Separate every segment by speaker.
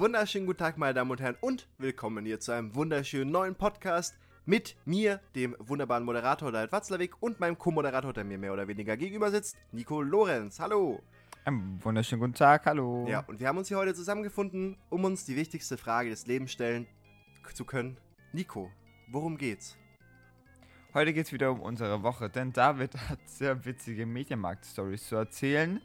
Speaker 1: wunderschönen guten Tag, meine Damen und Herren, und willkommen hier zu einem wunderschönen neuen Podcast mit mir, dem wunderbaren Moderator David Watzlawick und meinem Co-Moderator, der mir mehr oder weniger gegenüber sitzt, Nico Lorenz. Hallo.
Speaker 2: Einen wunderschönen guten Tag, hallo.
Speaker 1: Ja, und wir haben uns hier heute zusammengefunden, um uns die wichtigste Frage des Lebens stellen zu können. Nico, worum geht's?
Speaker 2: Heute geht's wieder um unsere Woche, denn David hat sehr witzige Medienmarkt-Stories zu erzählen.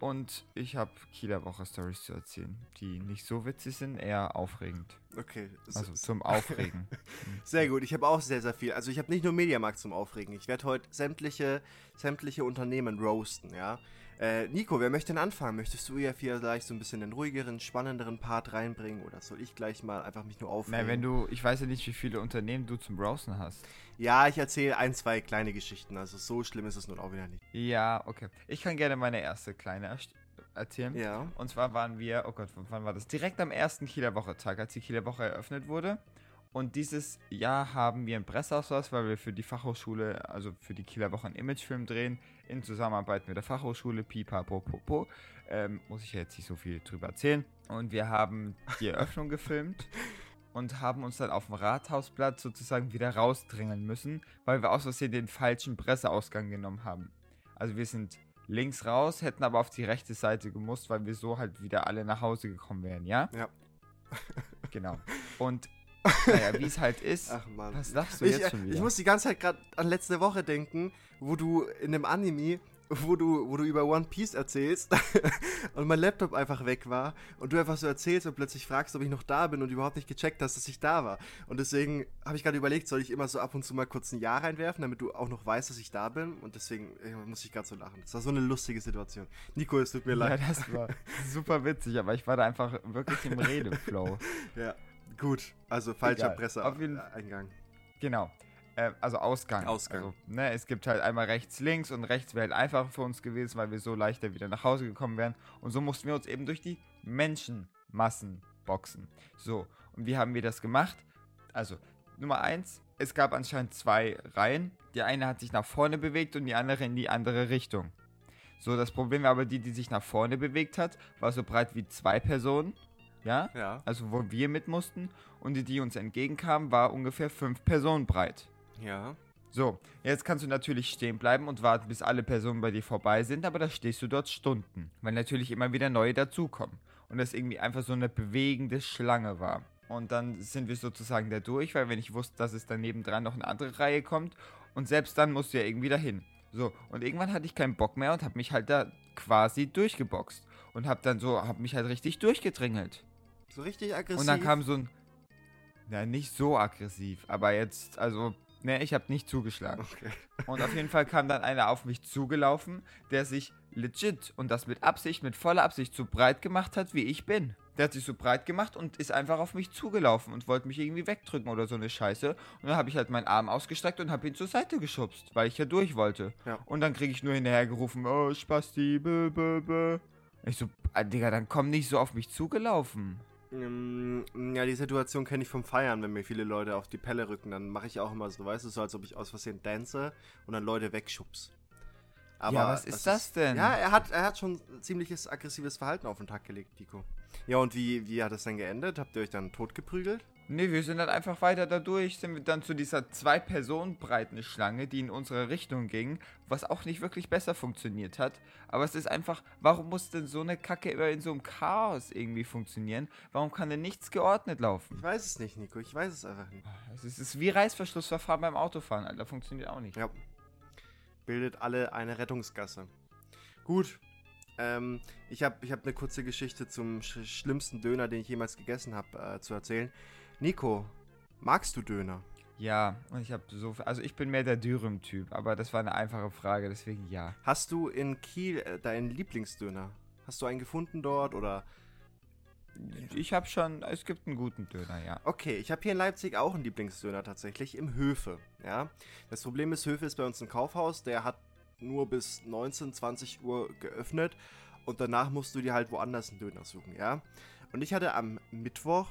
Speaker 2: Und ich habe Kieler Woche-Stories zu erzählen, die nicht so witzig sind, eher aufregend.
Speaker 1: Okay.
Speaker 2: Also zum Aufregen.
Speaker 1: Sehr gut, ich habe auch sehr, sehr viel. Also ich habe nicht nur Mediamarkt zum Aufregen. Ich werde heute sämtliche, sämtliche Unternehmen roasten, ja. Äh, Nico, wer möchte denn anfangen? Möchtest du ja vielleicht so ein bisschen den ruhigeren, spannenderen Part reinbringen oder soll ich gleich mal einfach mich nur aufregen?
Speaker 2: Na, wenn du, ich weiß ja nicht, wie viele Unternehmen du zum Browsen hast.
Speaker 1: Ja, ich erzähle ein, zwei kleine Geschichten. Also so schlimm ist es nun auch wieder nicht.
Speaker 2: Ja, okay. Ich kann gerne meine erste kleine erzählen.
Speaker 1: Ja.
Speaker 2: Und zwar waren wir, oh Gott, wann war das? Direkt am ersten Kieler Woche-Tag, als die Kieler Woche eröffnet wurde. Und dieses Jahr haben wir einen Presseausweis, weil wir für die Fachhochschule, also für die Kieler Woche einen Imagefilm drehen, in Zusammenarbeit mit der Fachhochschule Pipapopopo. Ähm, muss ich ja jetzt nicht so viel drüber erzählen. Und wir haben die Eröffnung gefilmt und haben uns dann auf dem Rathausplatz sozusagen wieder rausdrängeln müssen, weil wir aus Versehen den falschen Presseausgang genommen haben. Also wir sind links raus, hätten aber auf die rechte Seite gemusst, weil wir so halt wieder alle nach Hause gekommen wären, ja?
Speaker 1: Ja.
Speaker 2: genau. Und naja, wie es halt ist.
Speaker 1: Ach man.
Speaker 2: Was sagst du
Speaker 1: ich,
Speaker 2: jetzt schon wieder?
Speaker 1: Ich muss die ganze Zeit gerade an letzte Woche denken, wo du in dem Anime, wo du, wo du über One Piece erzählst und mein Laptop einfach weg war und du einfach so erzählst und plötzlich fragst, ob ich noch da bin und überhaupt nicht gecheckt hast, dass ich da war. Und deswegen habe ich gerade überlegt, soll ich immer so ab und zu mal kurz ein Ja reinwerfen, damit du auch noch weißt, dass ich da bin. Und deswegen äh, muss ich gerade so lachen. Das war so eine lustige Situation. Nico, es tut mir leid.
Speaker 2: Ja, das war super witzig, aber ich war da einfach wirklich im Redeflow.
Speaker 1: ja. Gut, also falscher. Presseeingang.
Speaker 2: Genau. Äh, also Ausgang.
Speaker 1: Ausgang.
Speaker 2: Also, ne, es gibt halt einmal rechts, links und rechts wäre halt einfacher für uns gewesen, weil wir so leichter wieder nach Hause gekommen wären. Und so mussten wir uns eben durch die Menschenmassen boxen. So, und wie haben wir das gemacht? Also, Nummer eins, es gab anscheinend zwei Reihen. Die eine hat sich nach vorne bewegt und die andere in die andere Richtung. So, das Problem war aber die, die sich nach vorne bewegt hat, war so breit wie zwei Personen. Ja?
Speaker 1: Ja.
Speaker 2: also wo wir mit mussten, und die, die uns entgegenkam, war ungefähr fünf Personen breit.
Speaker 1: Ja.
Speaker 2: So, jetzt kannst du natürlich stehen bleiben und warten, bis alle Personen bei dir vorbei sind, aber da stehst du dort Stunden, weil natürlich immer wieder neue dazukommen. Und das irgendwie einfach so eine bewegende Schlange war. Und dann sind wir sozusagen da durch, weil wenn ich wusste, dass es daneben dran noch eine andere Reihe kommt, und selbst dann musst du ja irgendwie dahin. So, und irgendwann hatte ich keinen Bock mehr und habe mich halt da quasi durchgeboxt. Und habe dann so, habe mich halt richtig durchgedrängelt.
Speaker 1: So richtig aggressiv.
Speaker 2: Und dann kam so ein. Ja, nicht so aggressiv, aber jetzt, also, ne, ich habe nicht zugeschlagen.
Speaker 1: Okay.
Speaker 2: Und auf jeden Fall kam dann einer auf mich zugelaufen, der sich legit und das mit Absicht, mit voller Absicht so breit gemacht hat, wie ich bin. Der hat sich so breit gemacht und ist einfach auf mich zugelaufen und wollte mich irgendwie wegdrücken oder so eine Scheiße. Und dann habe ich halt meinen Arm ausgestreckt und habe ihn zur Seite geschubst, weil ich ja durch wollte.
Speaker 1: Ja.
Speaker 2: Und dann kriege ich nur hinterher gerufen, oh, Spasti, bö, bö, bö. Ich so, ah, Digga, dann komm nicht so auf mich zugelaufen.
Speaker 1: Mm, Ja, die Situation kenne ich vom Feiern, wenn mir viele Leute auf die Pelle rücken, dann mache ich auch immer so, weißt du, so als ob ich aus Versehen dance und dann Leute wegschubs.
Speaker 2: Ja, was ist das denn?
Speaker 1: Ja, er hat, er hat schon ziemliches aggressives Verhalten auf den Tag gelegt, Nico. Ja, und wie, wie hat es dann geendet? Habt ihr euch dann totgeprügelt?
Speaker 2: Nee, wir sind dann einfach weiter dadurch, sind wir dann zu dieser zwei Personen breiten Schlange, die in unsere Richtung ging, was auch nicht wirklich besser funktioniert hat. Aber es ist einfach, warum muss denn so eine Kacke immer in so einem Chaos irgendwie funktionieren? Warum kann denn nichts geordnet laufen?
Speaker 1: Ich weiß es nicht, Nico. Ich weiß es einfach nicht.
Speaker 2: Es ist, es ist wie Reißverschlussverfahren beim Autofahren, Alter. Funktioniert auch nicht.
Speaker 1: Ja. Bildet alle eine Rettungsgasse. Gut. Ähm, ich habe ich hab eine kurze Geschichte zum sch schlimmsten Döner, den ich jemals gegessen habe, äh, zu erzählen. Nico, magst du Döner?
Speaker 2: Ja, und ich habe so viel, also ich bin mehr der Dürüm-Typ, aber das war eine einfache Frage, deswegen ja.
Speaker 1: Hast du in Kiel äh, deinen Lieblingsdöner? Hast du einen gefunden dort oder?
Speaker 2: Ich habe schon, es gibt einen guten Döner, ja.
Speaker 1: Okay, ich habe hier in Leipzig auch einen Lieblingsdöner tatsächlich im Höfe. Ja, das Problem ist, Höfe ist bei uns ein Kaufhaus, der hat nur bis 19, 20 Uhr geöffnet und danach musst du dir halt woanders einen Döner suchen, ja. Und ich hatte am Mittwoch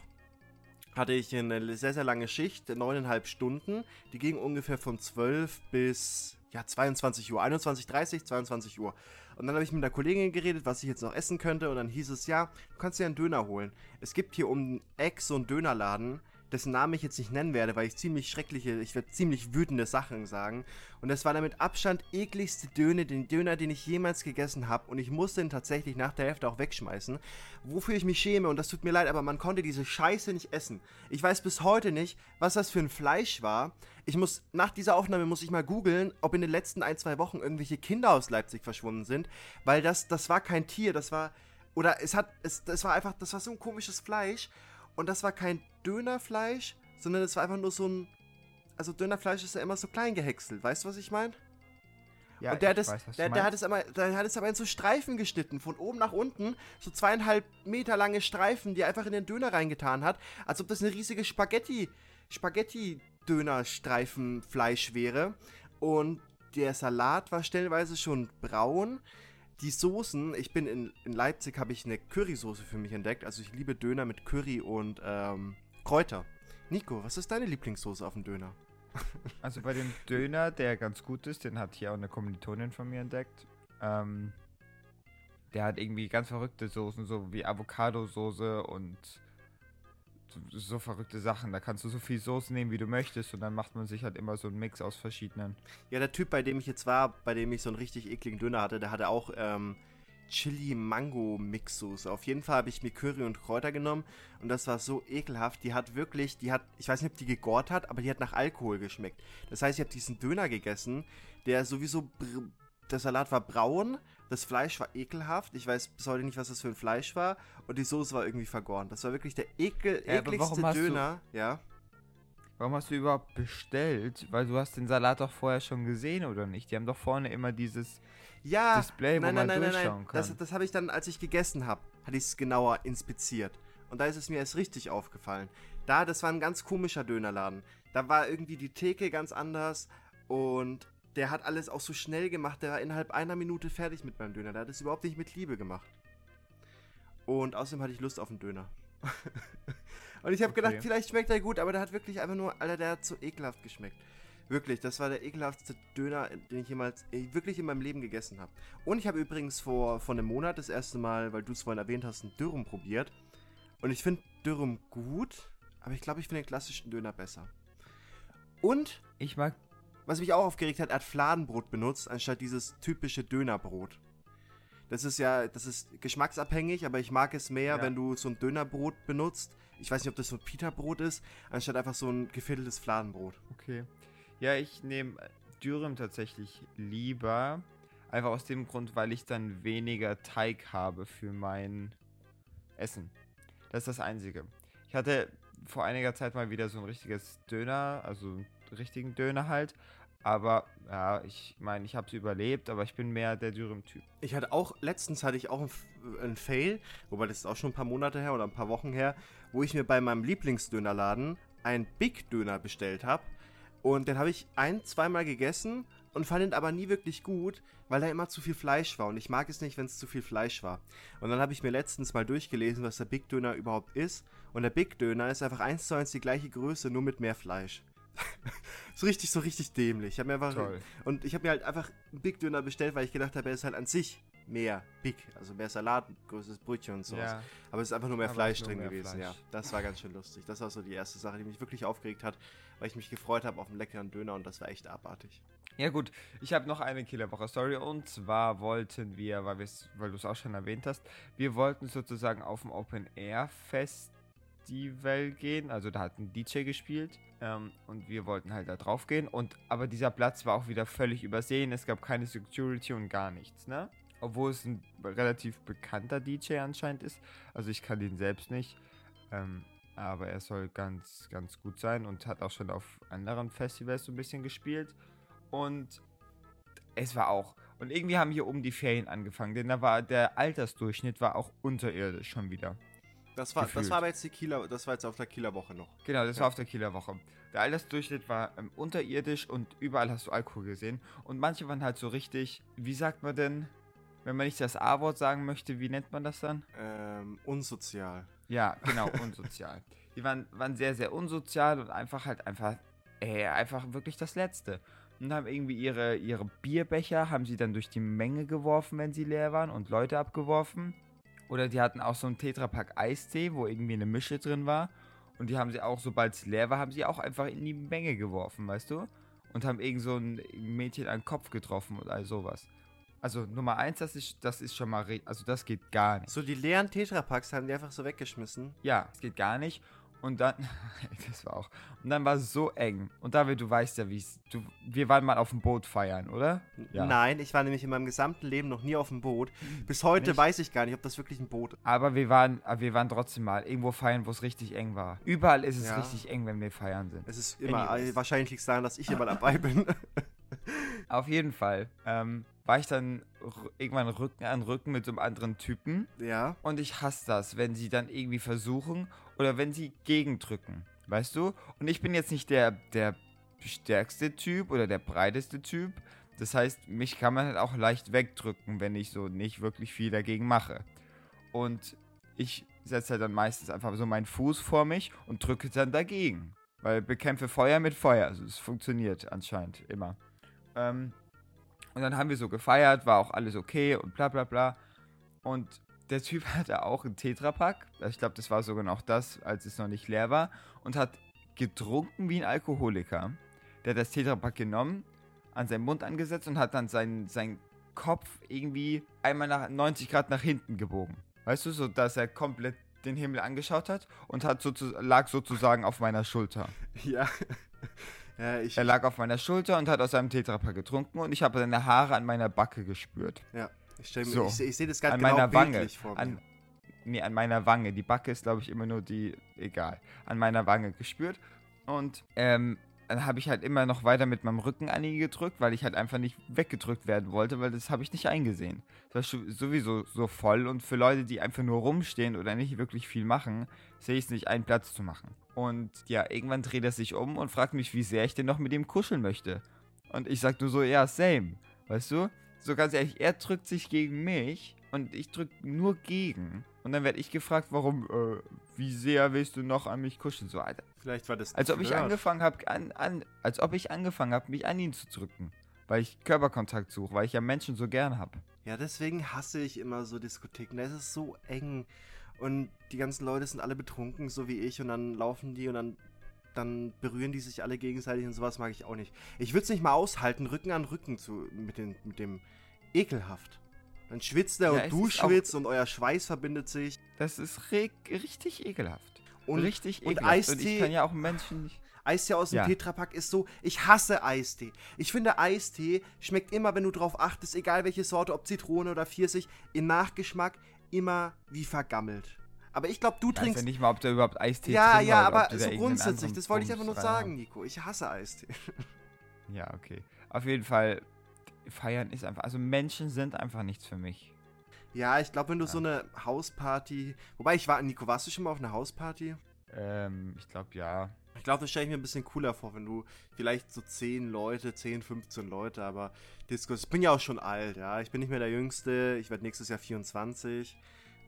Speaker 1: hatte ich eine sehr, sehr lange Schicht, neuneinhalb Stunden. Die ging ungefähr von 12 bis ja, 22 Uhr, 21.30 22 Uhr. Und dann habe ich mit einer Kollegin geredet, was ich jetzt noch essen könnte. Und dann hieß es, ja, du kannst dir einen Döner holen. Es gibt hier um Eck so einen Dönerladen dessen Namen ich jetzt nicht nennen werde, weil ich ziemlich schreckliche, ich werde ziemlich wütende Sachen sagen. Und das war der mit Abstand ekligste Döner, den Döner, den ich jemals gegessen habe. Und ich musste ihn tatsächlich nach der Hälfte auch wegschmeißen. Wofür ich mich schäme, und das tut mir leid, aber man konnte diese Scheiße nicht essen. Ich weiß bis heute nicht, was das für ein Fleisch war. Ich muss, nach dieser Aufnahme muss ich mal googeln, ob in den letzten ein, zwei Wochen irgendwelche Kinder aus Leipzig verschwunden sind. Weil das, das war kein Tier, das war, oder es hat, es, das war einfach, das war so ein komisches Fleisch. Und das war kein Dönerfleisch, sondern es war einfach nur so ein. Also Dönerfleisch ist ja immer so klein gehäckselt, weißt du, was ich meine? Ja, und der hat, es, weiß, der, der, hat es aber, der hat es aber in so Streifen geschnitten, von oben nach unten, so zweieinhalb Meter lange Streifen, die er einfach in den Döner reingetan hat, als ob das eine riesige Spaghetti, Spaghetti-Döner-Streifenfleisch wäre. Und der Salat war stellenweise schon braun die Soßen, ich bin in, in Leipzig, habe ich eine Currysoße für mich entdeckt. Also ich liebe Döner mit Curry und ähm, Kräuter. Nico, was ist deine Lieblingssoße auf dem Döner?
Speaker 2: Also bei dem Döner, der ganz gut ist, den hat hier auch eine Kommilitonin von mir entdeckt. Ähm, der hat irgendwie ganz verrückte Soßen, so wie Avocado-Soße und so verrückte Sachen. Da kannst du so viel Soße nehmen, wie du möchtest und dann macht man sich halt immer so einen Mix aus verschiedenen.
Speaker 1: Ja, der Typ, bei dem ich jetzt war, bei dem ich so einen richtig ekligen Döner hatte, der hatte auch ähm, Chili-Mango-Mix-Soße. Auf jeden Fall habe ich mir Curry und Kräuter genommen und das war so ekelhaft. Die hat wirklich, die hat, ich weiß nicht, ob die gegort hat, aber die hat nach Alkohol geschmeckt. Das heißt, ich habe diesen Döner gegessen, der sowieso, der Salat war braun das Fleisch war ekelhaft. Ich weiß bis heute nicht, was das für ein Fleisch war. Und die Soße war irgendwie vergoren. Das war wirklich der ekel ja, ekligste Döner.
Speaker 2: Du,
Speaker 1: ja.
Speaker 2: Warum hast du überhaupt bestellt? Weil du hast den Salat doch vorher schon gesehen, oder nicht? Die haben doch vorne immer dieses
Speaker 1: ja, Display, nein, wo nein, man nein, durchschauen nein, kann. Das, das habe ich dann, als ich gegessen habe, hatte ich es genauer inspiziert. Und da ist es mir erst richtig aufgefallen. Da, das war ein ganz komischer Dönerladen. Da war irgendwie die Theke ganz anders und der hat alles auch so schnell gemacht, der war innerhalb einer Minute fertig mit meinem Döner. Der hat es überhaupt nicht mit Liebe gemacht. Und außerdem hatte ich Lust auf einen Döner. und ich habe okay. gedacht, vielleicht schmeckt er gut, aber der hat wirklich einfach nur, Alter, der hat so ekelhaft geschmeckt. Wirklich, das war der ekelhaftste Döner, den ich jemals, äh, wirklich in meinem Leben gegessen habe. Und ich habe übrigens vor, vor einem Monat das erste Mal, weil du es vorhin erwähnt hast, einen Dürrum probiert. Und ich finde Dürrum gut, aber ich glaube, ich finde den klassischen Döner besser. Und
Speaker 2: ich mag
Speaker 1: was mich auch aufgeregt hat, er hat Fladenbrot benutzt, anstatt dieses typische Dönerbrot. Das ist ja, das ist geschmacksabhängig, aber ich mag es mehr, ja. wenn du so ein Dönerbrot benutzt. Ich weiß nicht, ob das so ein Pita-Brot ist, anstatt einfach so ein gefädeltes Fladenbrot.
Speaker 2: Okay. Ja, ich nehme Dürüm tatsächlich lieber. Einfach aus dem Grund, weil ich dann weniger Teig habe für mein Essen. Das ist das Einzige. Ich hatte vor einiger Zeit mal wieder so ein richtiges Döner, also einen richtigen Döner halt. Aber ja, ich meine, ich habe es überlebt, aber ich bin mehr der Dürüm-Typ.
Speaker 1: Ich hatte auch, letztens hatte ich auch einen Fail, wobei das ist auch schon ein paar Monate her oder ein paar Wochen her, wo ich mir bei meinem Lieblingsdönerladen einen Big Döner bestellt habe. Und den habe ich ein, zweimal gegessen und fand ihn aber nie wirklich gut, weil da immer zu viel Fleisch war. Und ich mag es nicht, wenn es zu viel Fleisch war. Und dann habe ich mir letztens mal durchgelesen, was der Big Döner überhaupt ist. Und der Big Döner ist einfach eins zu eins die gleiche Größe, nur mit mehr Fleisch. so richtig, so richtig dämlich. Ich habe mir einfach. Toll. Und ich habe mir halt einfach einen Big Döner bestellt, weil ich gedacht habe, er ist halt an sich mehr Big, also mehr Salat, größeres Brötchen und sowas. Ja. Aber es ist einfach nur mehr Aber Fleisch drin mehr gewesen, Fleisch. ja. Das war ganz schön lustig. Das war so die erste Sache, die mich wirklich aufgeregt hat, weil ich mich gefreut habe auf einen leckeren Döner und das war echt abartig.
Speaker 2: Ja gut, ich habe noch eine Killerwoche-Story und zwar wollten wir, weil, weil du es auch schon erwähnt hast, wir wollten sozusagen auf dem Open-Air-Fest Festival gehen. Also da hat ein DJ gespielt ähm, und wir wollten halt da drauf gehen. Und aber dieser Platz war auch wieder völlig übersehen. Es gab keine Security und gar nichts, ne? Obwohl es ein relativ bekannter DJ anscheinend ist. Also ich kann ihn selbst nicht. Ähm, aber er soll ganz, ganz gut sein und hat auch schon auf anderen Festivals so ein bisschen gespielt. Und es war auch. Und irgendwie haben hier oben die Ferien angefangen, denn da war der Altersdurchschnitt war auch unterirdisch schon wieder.
Speaker 1: Das war, das war aber jetzt die Kieler, das war jetzt auf der Kieler Woche noch.
Speaker 2: Genau, das ja. war auf der Kieler Woche. Der Altersdurchschnitt war ähm, unterirdisch und überall hast du Alkohol gesehen. Und manche waren halt so richtig, wie sagt man denn, wenn man nicht das A-Wort sagen möchte, wie nennt man das dann?
Speaker 1: Ähm, unsozial.
Speaker 2: Ja, genau, unsozial. Die waren, waren sehr, sehr unsozial und einfach halt einfach, ey, einfach wirklich das Letzte. und haben irgendwie ihre, ihre Bierbecher, haben sie dann durch die Menge geworfen, wenn sie leer waren und Leute abgeworfen. Oder die hatten auch so einen Tetrapack Eistee, wo irgendwie eine Mische drin war. Und die haben sie auch, sobald es leer war, haben sie auch einfach in die Menge geworfen, weißt du? Und haben irgend so ein Mädchen an den Kopf getroffen oder all sowas. Also Nummer eins, das ist, das ist schon mal, re- also das geht gar nicht.
Speaker 1: So die leeren Tetrapacks haben die einfach so weggeschmissen.
Speaker 2: Ja, es geht gar nicht. Und dann, das war auch, und dann war es so eng. Und David, du weißt ja, wie es, wir waren mal auf dem Boot feiern, oder? Ja.
Speaker 1: Nein, ich war nämlich in meinem gesamten Leben noch nie auf dem Boot. Bis heute
Speaker 2: Nicht?
Speaker 1: weiß ich gar nicht, ob das wirklich ein Boot ist.
Speaker 2: Aber wir waren, aber wir waren trotzdem mal irgendwo feiern, wo es richtig eng war. Überall ist es
Speaker 1: Ja.
Speaker 2: richtig eng, wenn wir feiern sind.
Speaker 1: Es ist immer,
Speaker 2: Anyways.
Speaker 1: äh, wahrscheinlich liegt es daran, dass ich immer dabei bin.
Speaker 2: Auf jeden Fall ähm, war ich dann irgendwann Rücken an Rücken mit so einem anderen Typen.
Speaker 1: ja.
Speaker 2: Und ich hasse das, wenn sie dann irgendwie versuchen oder wenn sie gegendrücken. Weißt du? Und ich bin jetzt nicht der, der stärkste Typ oder der breiteste Typ. Das heißt, mich kann man halt auch leicht wegdrücken, wenn ich so nicht wirklich viel dagegen mache. Und ich setze halt dann meistens einfach so meinen Fuß vor mich und drücke dann dagegen. Weil bekämpfe Feuer mit Feuer. Also es funktioniert anscheinend immer. Ähm, und dann haben wir so gefeiert, war auch alles okay und bla bla bla. Und der Typ hatte auch einen Tetrapack. Also Ich glaube, das war sogar noch das, als es noch nicht leer war. Und hat getrunken wie ein Alkoholiker. Der hat das Tetrapack genommen, an seinen Mund angesetzt und hat dann seinen, seinen Kopf irgendwie einmal nach 90 Grad nach hinten gebogen. Weißt du, so dass er komplett den Himmel angeschaut hat und hat sozu lag sozusagen auf meiner Schulter.
Speaker 1: Ja. Ja, ich,
Speaker 2: Er lag auf meiner Schulter und hat aus seinem Tetrapack getrunken und ich habe seine Haare an meiner Backe gespürt.
Speaker 1: ja, ich, mir,
Speaker 2: So.
Speaker 1: ich, ich sehe das gerade
Speaker 2: an
Speaker 1: genau
Speaker 2: meiner Wange.
Speaker 1: vor mir.
Speaker 2: An, nee, an meiner Wange. Die Backe ist, glaube ich, immer nur die, egal, an meiner Wange gespürt. Und ähm, dann habe ich halt immer noch weiter mit meinem Rücken an ihn gedrückt, weil ich halt einfach nicht weggedrückt werden wollte, weil das habe ich nicht eingesehen. Das war sowieso so voll und für Leute, die einfach nur rumstehen oder nicht wirklich viel machen, sehe ich es nicht, einen Platz zu machen. Und ja, irgendwann dreht er sich um und fragt mich, wie sehr ich denn noch mit ihm kuscheln möchte. Und ich sag nur so, ja, same. Weißt du? So ganz ehrlich, er drückt sich gegen mich und ich drück nur gegen. Und dann werde ich gefragt, warum, äh, wie sehr willst du noch an mich kuscheln? So, Alter.
Speaker 1: Vielleicht war das.
Speaker 2: Als ob ich angefangen habe, an, an, als ob ich angefangen habe, mich an ihn zu drücken. Weil ich Körperkontakt suche, weil ich ja Menschen so gern habe.
Speaker 1: Ja, deswegen hasse ich immer so Diskotheken. Da ist es so eng. Und die ganzen Leute sind alle betrunken, so wie ich. Und dann laufen die und dann, dann berühren die sich alle gegenseitig und sowas mag ich auch nicht. Ich würde es nicht mal aushalten, Rücken an Rücken zu, mit, den, mit dem ekelhaft. Dann schwitzt er
Speaker 2: Ja,
Speaker 1: und du schwitzt und euer Schweiß verbindet sich.
Speaker 2: Das ist richtig ekelhaft.
Speaker 1: Und,
Speaker 2: richtig
Speaker 1: und
Speaker 2: ekelhaft. Und
Speaker 1: Eistee-
Speaker 2: ich kann ja auch Menschen nicht.
Speaker 1: Eistee aus dem
Speaker 2: Ja.
Speaker 1: Tetrapack ist so, ich hasse Eistee. Ich finde Eistee schmeckt immer, wenn du drauf achtest, egal welche Sorte, ob Zitrone oder Pfirsich, im Nachgeschmack immer wie vergammelt. Aber ich glaube, du
Speaker 2: Ich weiß
Speaker 1: trinkst
Speaker 2: ja nicht mal, ob da überhaupt Eistee
Speaker 1: Ja,
Speaker 2: drin
Speaker 1: ja,
Speaker 2: ob
Speaker 1: aber so grundsätzlich, das wollte ich einfach nur sagen. Nico. Ich hasse Eistee.
Speaker 2: Ja, okay. Auf jeden Fall, feiern ist einfach, also Menschen sind einfach nichts für mich.
Speaker 1: Ja, ich glaube, wenn du so eine Hausparty. Wobei ich war, Nico, warst du schon mal auf einer Hausparty?
Speaker 2: Ähm, ich glaube ja.
Speaker 1: Ich glaube, das stelle ich mir ein bisschen cooler vor, wenn du vielleicht so 10 Leute, 10, 15 Leute, aber Discos. Ich bin ja auch schon alt, ja. Ich bin nicht mehr der Jüngste. Ich werde nächstes Jahr 24.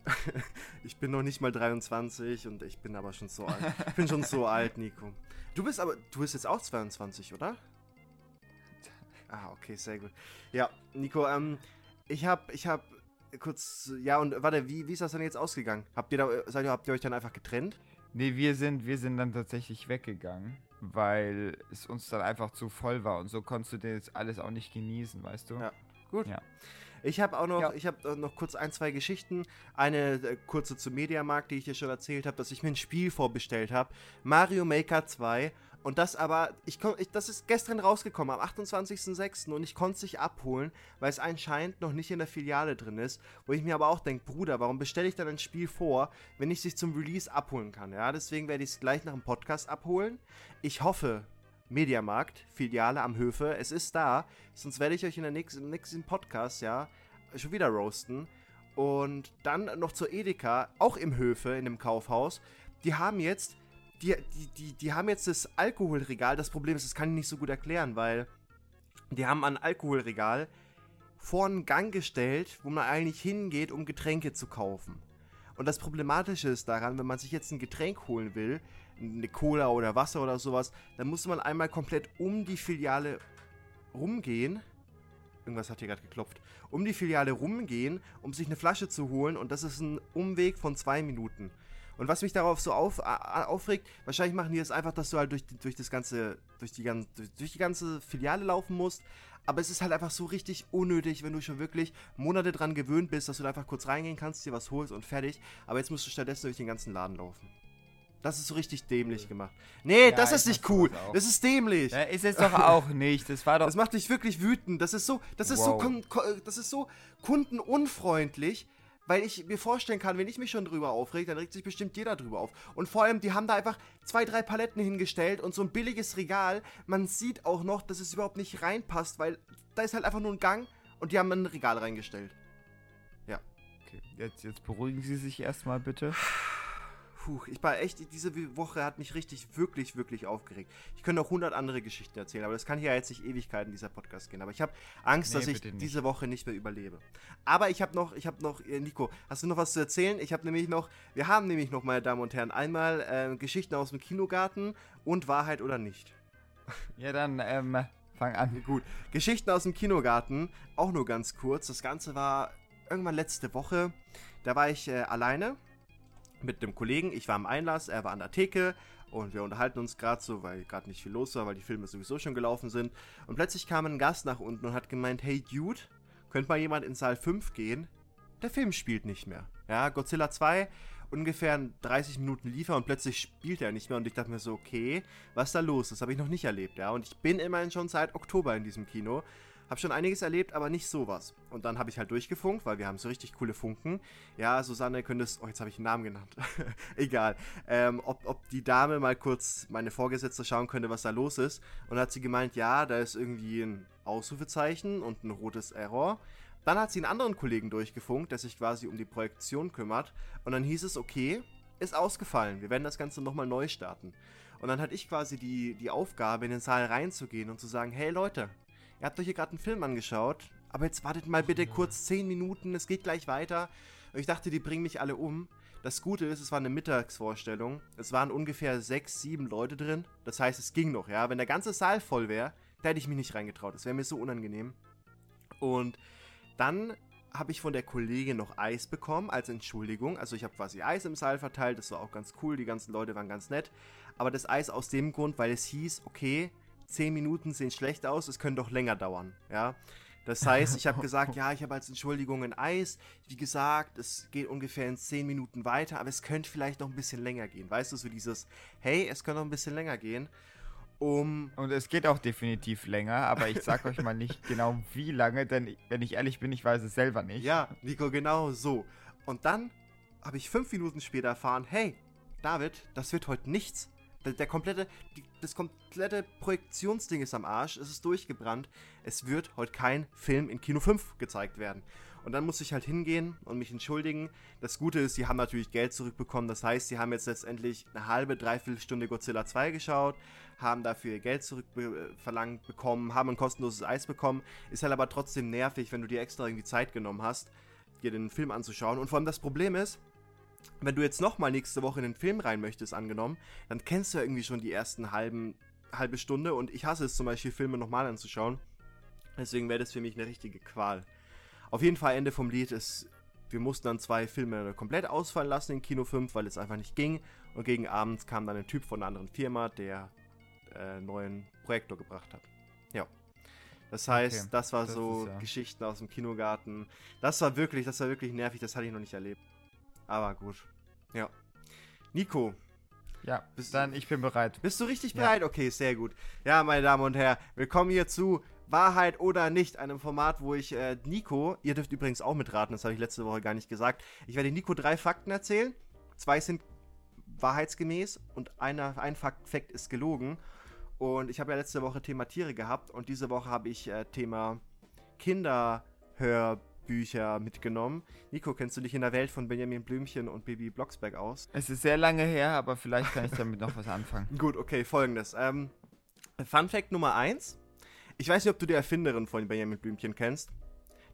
Speaker 1: ich bin noch nicht mal 23 und ich bin aber schon so alt. Ich bin schon so alt, Nico. Du bist aber, du bist jetzt auch 22, oder? Ah, okay, sehr gut. Ja, Nico, ähm, ich hab, ich hab kurz, ja, und warte, wie, wie ist das denn jetzt ausgegangen? Habt ihr da, seid ihr, habt ihr euch dann einfach getrennt?
Speaker 2: Nee, wir sind, wir sind dann tatsächlich weggegangen, weil es uns dann einfach zu voll war und so konntest du das alles auch nicht genießen, weißt du?
Speaker 1: Ja. Gut.
Speaker 2: Ja.
Speaker 1: Ich habe auch noch,
Speaker 2: Ja.
Speaker 1: ich habe noch kurz ein, zwei Geschichten. Eine äh, kurze zu Mediamarkt, die ich dir schon erzählt habe, dass ich mir ein Spiel vorbestellt habe. Mario Maker 2. Und das aber, ich, ich das ist gestern rausgekommen, am 28.06. und ich konnte es nicht abholen, weil es anscheinend noch nicht in der Filiale drin ist. Wo ich mir aber auch denke, Bruder, warum bestelle ich dann ein Spiel vor, wenn ich es zum Release abholen kann? Ja, deswegen werde ich es gleich nach dem Podcast abholen. Ich hoffe, Mediamarkt, Filiale am Höfe, es ist da. Sonst werde ich euch in der nächsten, im nächsten Podcast, ja, schon wieder roasten. Und dann noch zur Edeka, auch im Höfe, in dem Kaufhaus. Die haben jetzt, die, die, die, die haben jetzt das Alkoholregal. Das Problem ist, das kann ich nicht so gut erklären, weil die haben ein Alkoholregal vor einen Gang gestellt, wo man eigentlich hingeht, um Getränke zu kaufen. Und das Problematische ist daran, wenn man sich jetzt ein Getränk holen will, eine Cola oder Wasser oder sowas, dann muss man einmal komplett um die Filiale rumgehen. Irgendwas hat hier gerade geklopft. Um die Filiale rumgehen, um sich eine Flasche zu holen. Und das ist ein Umweg von zwei Minuten. Und was mich darauf so auf, aufregt, wahrscheinlich machen die das einfach, dass du halt durch, durch das ganze, durch die, ganze, durch, durch die ganze Filiale laufen musst. Aber es ist halt einfach so richtig unnötig, wenn du schon wirklich Monate dran gewöhnt bist, dass du da einfach kurz reingehen kannst, dir was holst und fertig. Aber jetzt musst du stattdessen durch den ganzen Laden laufen. Das ist so richtig dämlich gemacht. Nee,
Speaker 2: Ja,
Speaker 1: das ist nicht cool.
Speaker 2: auch.
Speaker 1: Das ist dämlich.
Speaker 2: Ja, ist es doch auch nicht. Das war doch.
Speaker 1: Das macht dich wirklich wütend. Das ist so, das ist
Speaker 2: Wow.
Speaker 1: so, das ist so kundenunfreundlich, weil ich mir vorstellen kann, wenn ich mich schon drüber aufreg, dann regt sich bestimmt jeder drüber auf. Und vor allem, die haben da einfach zwei, drei Paletten hingestellt und so ein billiges Regal. Man sieht auch noch, dass es überhaupt nicht reinpasst, weil da ist halt einfach nur ein Gang und die haben ein Regal reingestellt.
Speaker 2: Okay, jetzt, jetzt beruhigen Sie sich erstmal bitte.
Speaker 1: Puh, ich war echt, diese Woche hat mich richtig, wirklich, wirklich aufgeregt. Ich könnte auch hundert andere Geschichten erzählen, aber das kann hier jetzt nicht Ewigkeiten dieser Podcast gehen. Aber ich habe Angst,
Speaker 2: Nee,
Speaker 1: dass ich
Speaker 2: nicht.
Speaker 1: diese Woche nicht mehr überlebe. Aber ich habe noch, ich habe noch, äh, Nico, hast du noch was zu erzählen? Ich habe nämlich noch, wir haben nämlich noch, meine Damen und Herren, einmal äh, Geschichten aus dem Kinogarten und Wahrheit oder nicht.
Speaker 2: Ja, dann, ähm, fang an.
Speaker 1: Gut, Geschichten aus dem Kinogarten, auch nur ganz kurz. Das Ganze war irgendwann letzte Woche. Da war ich äh, alleine mit einem Kollegen. Ich war am Einlass, er war an der Theke und wir unterhalten uns gerade so, weil gerade nicht viel los war, weil die Filme sowieso schon gelaufen sind. Und plötzlich kam ein Gast nach unten und hat gemeint, hey Dude, könnte mal jemand in Saal 5 gehen? Der Film spielt nicht mehr. Ja, Godzilla 2 ungefähr in 30 Minuten lief er und plötzlich spielt er nicht mehr und ich dachte mir so, okay, was ist da los? Das habe ich noch nicht erlebt, ja. Und ich bin immerhin schon seit Oktober in diesem Kino. Hab schon einiges erlebt, aber nicht sowas. Und dann habe ich halt durchgefunkt, weil wir haben so richtig coole Funken. Ja, Susanne, könntest. Oh, jetzt habe ich einen Namen genannt. Egal. Ähm, ob, ob die Dame mal kurz meine Vorgesetzte schauen könnte, was da los ist. Und dann hat sie gemeint, ja, da ist irgendwie ein Ausrufezeichen und ein rotes Error. Dann hat sie einen anderen Kollegen durchgefunkt, der sich quasi um die Projektion kümmert. Und dann hieß es, okay, ist ausgefallen. Wir werden das Ganze nochmal neu starten. Und dann hatte ich quasi die, die Aufgabe, in den Saal reinzugehen und zu sagen, hey Leute, ihr habt euch hier gerade einen Film angeschaut, aber jetzt wartet mal bitte kurz 10 Minuten, es geht gleich weiter. Und ich dachte, die bringen mich alle um. Das Gute ist, es war eine Mittagsvorstellung. Es waren ungefähr 6, 7 Leute drin. Das heißt, es ging noch, ja. Wenn der ganze Saal voll wäre, da hätte ich mich nicht reingetraut. Das wäre mir so unangenehm. Und dann habe ich von der Kollegin noch Eis bekommen als Entschuldigung. Also ich habe quasi Eis im Saal verteilt, das war auch ganz cool, die ganzen Leute waren ganz nett. Aber das Eis aus dem Grund, weil es hieß, okay, 10 Minuten sehen schlecht aus, es könnte doch länger dauern, ja. Das heißt, ich habe gesagt, ja, ich habe als Entschuldigung ein Eis. Wie gesagt, es geht ungefähr in 10 Minuten weiter, aber es könnte vielleicht noch ein bisschen länger gehen. Weißt du, so dieses, hey, es könnte noch ein bisschen länger gehen. Um
Speaker 2: Und es geht auch definitiv länger, aber ich sag euch mal nicht genau wie lange, denn wenn ich ehrlich bin, ich weiß es selber nicht.
Speaker 1: Ja, Nico, genau so. Und dann habe ich fünf Minuten später erfahren, hey, David, das wird heute nichts. Der, der komplette, die, das komplette Projektionsding ist am Arsch, es ist durchgebrannt. Es wird heute kein Film in Kino 5 gezeigt werden. Und dann muss ich halt hingehen und mich entschuldigen. Das Gute ist, sie haben natürlich Geld zurückbekommen. Das heißt, sie haben jetzt letztendlich eine halbe, dreiviertel Stunde Godzilla 2 geschaut, haben dafür ihr Geld zurückverlangt bekommen, haben ein kostenloses Eis bekommen. Ist halt aber trotzdem nervig, wenn du dir extra irgendwie Zeit genommen hast, dir den Film anzuschauen. Und vor allem das Problem ist, wenn du jetzt nochmal nächste Woche in den Film rein möchtest, angenommen, dann kennst du ja irgendwie schon die ersten halben, halbe Stunde und ich hasse es zum Beispiel, Filme nochmal anzuschauen. Deswegen wäre das für mich eine richtige Qual. Auf jeden Fall, Ende vom Lied ist, wir mussten dann zwei Filme komplett ausfallen lassen in Kino 5, weil es einfach nicht ging. Und gegen Abend kam dann ein Typ von einer anderen Firma, der äh, neuen Projektor gebracht hat. Ja. Das heißt,
Speaker 2: Okay,
Speaker 1: das war
Speaker 2: das
Speaker 1: so
Speaker 2: ist ja-
Speaker 1: Geschichten aus dem Kinogarten. Das war wirklich, das war wirklich nervig, das hatte ich noch nicht erlebt. Aber gut. Ja. Nico,
Speaker 2: Ja,
Speaker 1: Bist-
Speaker 2: dann ich bin bereit.
Speaker 1: bist du richtig
Speaker 2: Ja.
Speaker 1: bereit? Okay, sehr gut. Ja, meine Damen und Herren, willkommen hier zu Wahrheit oder nicht, einem Format, wo ich äh, Nico, ihr dürft übrigens auch mitraten, das habe ich letzte Woche gar nicht gesagt. Ich werde Nico drei Fakten erzählen. Zwei sind wahrheitsgemäß und einer, ein Fakt, Fact ist gelogen. Und ich habe ja letzte Woche Thema Tiere gehabt und diese Woche habe ich äh, Thema Kinderhörbücher mitgenommen. Nico, kennst du dich in der Welt von Benjamin Blümchen und Baby Blocksberg aus?
Speaker 2: Es ist sehr lange her, aber vielleicht kann ich damit noch was anfangen.
Speaker 1: Gut, okay, folgendes. Ähm, Fun Fact Nummer 1. Ich weiß nicht, ob du die Erfinderin von Benjamin Blümchen kennst.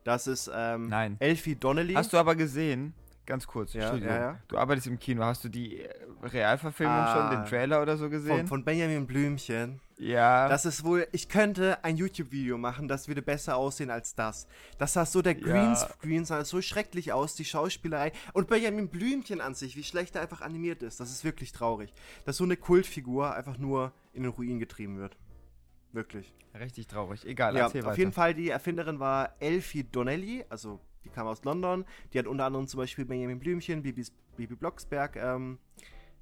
Speaker 1: Das ist ähm,
Speaker 2: Nein.
Speaker 1: Elfie Donnelly.
Speaker 2: Hast du aber gesehen, ganz kurz.
Speaker 1: Ja, ja, ja.
Speaker 2: Du arbeitest im Kino. Hast du die äh, Realverfilmung
Speaker 1: Ah.
Speaker 2: schon, den Trailer oder so gesehen?
Speaker 1: Von, von Benjamin Blümchen.
Speaker 2: ja.
Speaker 1: Das ist wohl, ich könnte ein YouTube-Video machen, das würde besser aussehen als das. Das sah so der
Speaker 2: Ja.
Speaker 1: Greenscreen, sah so schrecklich aus, die Schauspielerei. Und Benjamin Blümchen an sich, wie schlecht er einfach animiert ist, das ist wirklich traurig. Dass so eine Kultfigur einfach nur in den Ruin getrieben wird. Wirklich.
Speaker 2: Richtig traurig. Egal,
Speaker 1: Ja, auf
Speaker 2: weiter.
Speaker 1: jeden Fall, die Erfinderin war Elfie Donnelly, also die kam aus London. Die hat unter anderem zum Beispiel Benjamin Blümchen, Bibis, Bibi Blocksberg ähm,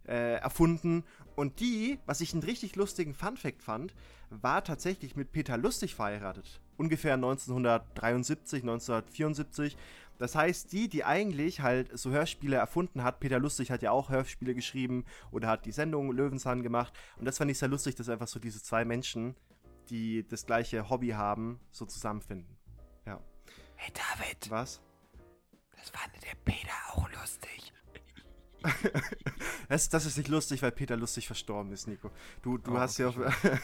Speaker 1: äh, erfunden. Und die, was ich einen richtig lustigen Funfact fand, war tatsächlich mit Peter Lustig verheiratet. Ungefähr 1973, 1974. Das heißt, die, die eigentlich halt so Hörspiele erfunden hat, Peter Lustig hat ja auch Hörspiele geschrieben oder hat die Sendung Löwenzahn gemacht. Und das fand ich sehr lustig, dass einfach so diese zwei Menschen, die das gleiche Hobby haben, so zusammenfinden. Ja.
Speaker 2: Hey David,
Speaker 1: Was?
Speaker 2: das fand der Peter auch lustig.
Speaker 1: Das, das ist nicht lustig, weil Peter lustig verstorben ist, Nico. Du, du
Speaker 2: Oh,
Speaker 1: hast ja.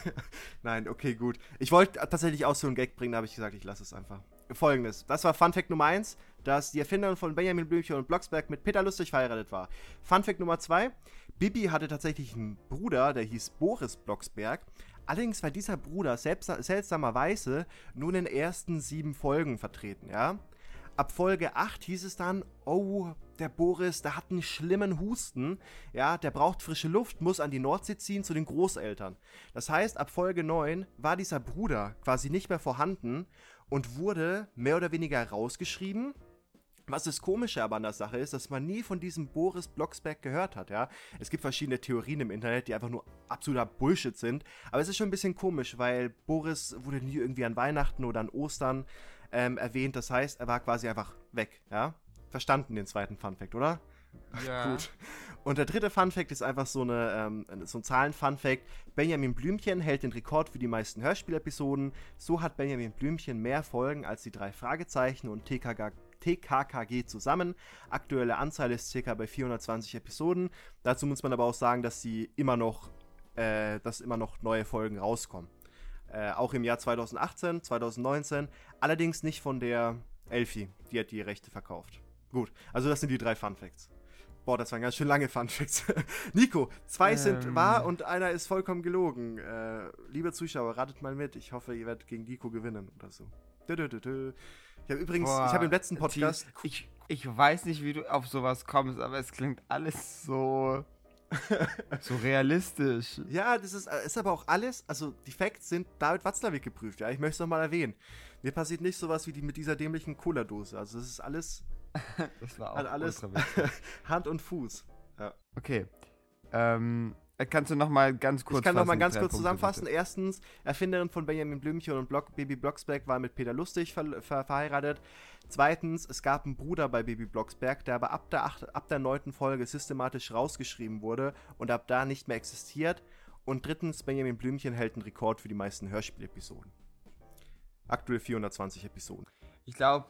Speaker 1: Nein, okay, gut. Ich wollte tatsächlich auch so einen Gag bringen, da habe ich gesagt, ich lasse es einfach. Folgendes: Das war Fun Fact Nummer 1, dass die Erfinderin von Benjamin Blümchen und Blocksberg mit Peter Lustig verheiratet war. Fun Fact Nummer 2: Bibi hatte tatsächlich einen Bruder, der hieß Boris Blocksberg. Allerdings war dieser Bruder seltsamerweise nur in den ersten sieben Folgen vertreten, ja. Ab Folge 8 hieß es dann, oh, der Boris, der hat einen schlimmen Husten, ja, der braucht frische Luft, muss an die Nordsee ziehen zu den Großeltern. Das heißt, ab Folge 9 war dieser Bruder quasi nicht mehr vorhanden und wurde mehr oder weniger rausgeschrieben. Was das Komische aber an der Sache ist, dass man nie von diesem Boris Blocksberg gehört hat, ja. Es gibt verschiedene Theorien im Internet, die einfach nur absoluter Bullshit sind. Aber es ist schon ein bisschen komisch, weil Boris wurde nie irgendwie an Weihnachten oder an Ostern ähm, erwähnt. Das heißt, er war quasi einfach weg, ja. Verstanden den zweiten Funfact, oder?
Speaker 2: Ja.
Speaker 1: Gut. Und der dritte Funfact ist einfach so, eine, ähm, so ein Zahlen-Funfact. Benjamin Blümchen hält den Rekord für die meisten Hörspielepisoden. So hat Benjamin Blümchen mehr Folgen als die drei Fragezeichen und TKG, TKKG zusammen. Aktuelle Anzahl ist circa bei 420 Episoden. Dazu muss man aber auch sagen, dass sie immer noch, äh, dass immer noch neue Folgen rauskommen. Äh, auch im Jahr 2018, 2019. Allerdings nicht von der Elfie. Die hat die Rechte verkauft. Gut, also das sind die drei Fun Facts. Boah, das waren ganz schön lange Fun Facts. Nico, zwei sind
Speaker 2: Ähm.
Speaker 1: wahr und einer ist vollkommen gelogen. Äh, liebe Zuschauer, ratet mal mit. Ich hoffe, ihr werdet gegen Nico gewinnen oder so. Dö, dö, dö. Ich habe übrigens,
Speaker 2: Boah,
Speaker 1: ich habe im letzten Podcast.
Speaker 2: T- Ich, ich weiß nicht, wie du auf sowas kommst, aber es klingt alles so. so realistisch.
Speaker 1: Ja, das ist, äh, ist aber auch alles, also die Facts sind David Watzlawick geprüft, ja, ich möchte es nochmal erwähnen. Mir passiert nicht sowas wie die mit dieser dämlichen Cola-Dose, also das ist alles
Speaker 2: Das war auch
Speaker 1: alles. Hand und Fuß.
Speaker 2: Okay. Ähm, kannst du noch mal ganz kurz
Speaker 1: ich kann noch mal
Speaker 2: fassen,
Speaker 1: ganz kurz
Speaker 2: Punkte,
Speaker 1: zusammenfassen.
Speaker 2: bitte?
Speaker 1: Erstens, Erfinderin von Benjamin Blümchen und Block, Baby Blocksberg war mit Peter Lustig ver ver verheiratet. Zweitens, es gab einen Bruder bei Baby Blocksberg, der aber ab der, acht, ab der neunten Folge systematisch rausgeschrieben wurde und ab da nicht mehr existiert. Und drittens, Benjamin Blümchen hält einen Rekord für die meisten Hörspielepisoden. Aktuell 420 Episoden.
Speaker 2: Ich glaube,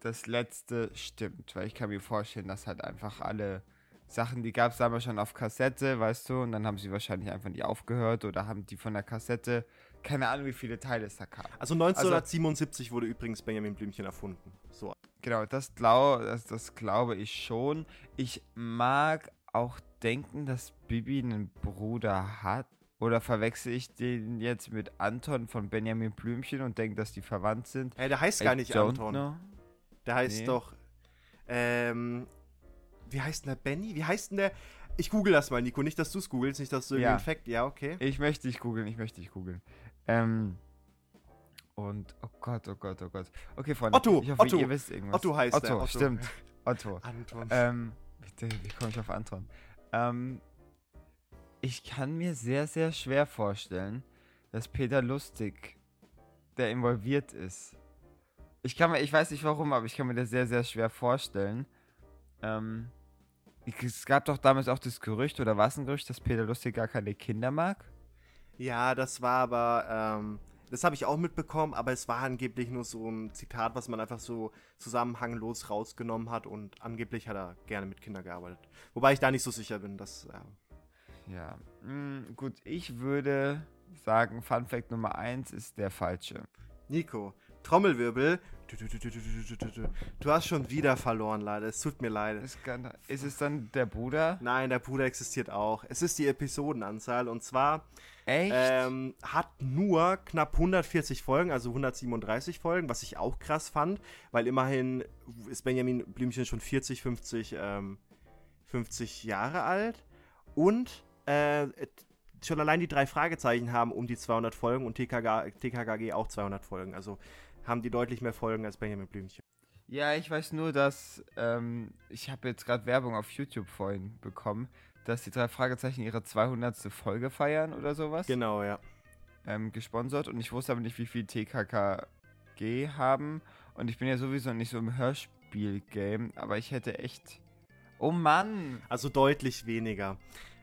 Speaker 2: das letzte stimmt, weil ich kann mir vorstellen, dass halt einfach alle Sachen, die gab es damals schon auf Kassette, weißt du, und dann haben sie wahrscheinlich einfach nie aufgehört oder haben die von der Kassette, keine Ahnung, wie viele Teile es da gab.
Speaker 1: Also 1977 wurde übrigens Benjamin Blümchen erfunden. So.
Speaker 2: Genau, das, glau das, das glaube ich schon. Ich mag auch denken, dass Bibi einen Bruder hat. Oder verwechsel ich den jetzt mit Anton von Benjamin Blümchen und denke, dass die verwandt sind?
Speaker 1: Hey, der heißt
Speaker 2: I
Speaker 1: gar nicht
Speaker 2: don't
Speaker 1: Anton.
Speaker 2: know.
Speaker 1: Der heißt
Speaker 2: Nee.
Speaker 1: doch. Ähm. Wie heißt denn der Benny? Wie heißt denn der? Ich google das mal, Nico. Nicht, dass du es googelst, nicht, dass du
Speaker 2: Ja.
Speaker 1: irgendwie Fact. Ja, okay.
Speaker 2: Ich möchte dich googeln, ich möchte dich googeln. Ähm. Und, oh Gott, oh Gott, oh Gott. Okay, Freunde,
Speaker 1: Otto,
Speaker 2: ich hoffe,
Speaker 1: Otto.
Speaker 2: ihr wisst irgendwas.
Speaker 1: Otto heißt
Speaker 2: Otto,
Speaker 1: der, Otto.
Speaker 2: stimmt. Otto.
Speaker 1: Anton.
Speaker 2: Ähm, bitte, wie komme ich auf Anton? Ähm, ich kann mir sehr, sehr schwer vorstellen, dass Peter Lustig der involviert ist. Ich kann mir, ich weiß nicht warum, aber ich kann mir das sehr, sehr schwer vorstellen. Ähm, es gab doch damals auch das Gerücht, oder war es ein Gerücht, dass Peter Lustig gar keine Kinder mag?
Speaker 1: ja, das war aber. Ähm, das habe ich auch mitbekommen, aber es war angeblich nur so ein Zitat, was man einfach so zusammenhanglos rausgenommen hat und angeblich hat er gerne mit Kindern gearbeitet. Wobei ich da nicht so sicher bin, dass. Äh,
Speaker 2: Ja. Mm, gut, ich würde sagen, Fun Fact Nummer 1 ist der falsche.
Speaker 1: Nico, Trommelwirbel. Du, hast schon wieder verloren, leider. Es tut mir leid.
Speaker 2: Ist, es dann der Bruder?
Speaker 1: Nein, der Bruder existiert auch. Es ist die Episodenanzahl und zwar ähm, hat nur knapp 140 Folgen, also 137 Folgen, was ich auch krass fand, weil immerhin ist Benjamin Blümchen schon 40, 50, ähm, 50 Jahre alt und äh, schon allein die drei Fragezeichen haben um die 200 Folgen und TKG, TKKG auch 200 Folgen, also haben die deutlich mehr Folgen als Benjamin Blümchen.
Speaker 2: Ja, ich weiß nur, dass ähm, ich habe jetzt gerade Werbung auf YouTube vorhin bekommen, dass die drei Fragezeichen ihre 200. Folge feiern oder sowas.
Speaker 1: Genau, ja.
Speaker 2: ähm, gesponsert und ich wusste aber nicht, wie viel TKKG haben. Und ich bin ja sowieso nicht so im Hörspiel-Game, aber ich hätte echt. Oh Mann!
Speaker 1: Also deutlich weniger.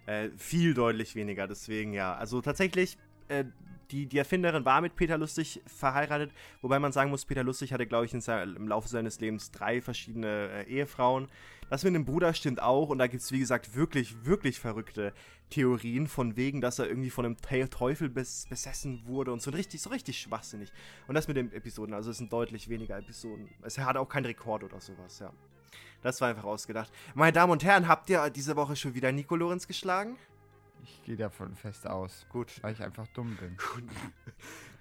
Speaker 1: Äh, viel deutlich weniger, deswegen ja. Also tatsächlich, äh, die, die Erfinderin war mit Peter Lustig verheiratet, wobei man sagen muss, Peter Lustig hatte, glaube ich, im Laufe seines Lebens drei verschiedene äh, Ehefrauen. Das mit dem Bruder stimmt auch und da gibt es, wie gesagt, wirklich, wirklich verrückte Theorien von wegen, dass er irgendwie von einem Te Teufel bes besessen wurde und so richtig, so richtig schwachsinnig. Und das mit den Episoden, also es sind deutlich weniger Episoden. Es hat auch keinen Rekord oder sowas, ja. Das war einfach ausgedacht. Meine Damen und Herren, habt ihr diese Woche schon wieder Nico Lorenz geschlagen?
Speaker 2: Ich gehe davon fest aus,
Speaker 1: Gut.
Speaker 2: weil ich einfach dumm bin.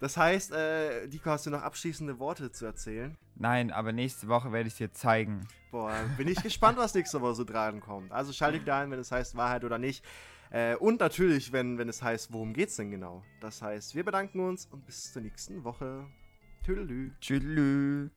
Speaker 1: Das heißt, äh, Nico, hast du noch abschließende Worte zu erzählen?
Speaker 2: Nein, aber nächste Woche werde ich dir zeigen.
Speaker 1: Boah, bin ich gespannt, was nächste Woche so dran kommt. Also schaltet da ein, wenn es heißt Wahrheit oder nicht. Äh, und natürlich, wenn, wenn es heißt, worum geht's denn genau? Das heißt, wir bedanken uns und bis zur nächsten Woche. Tüdelü.
Speaker 2: Tschüss.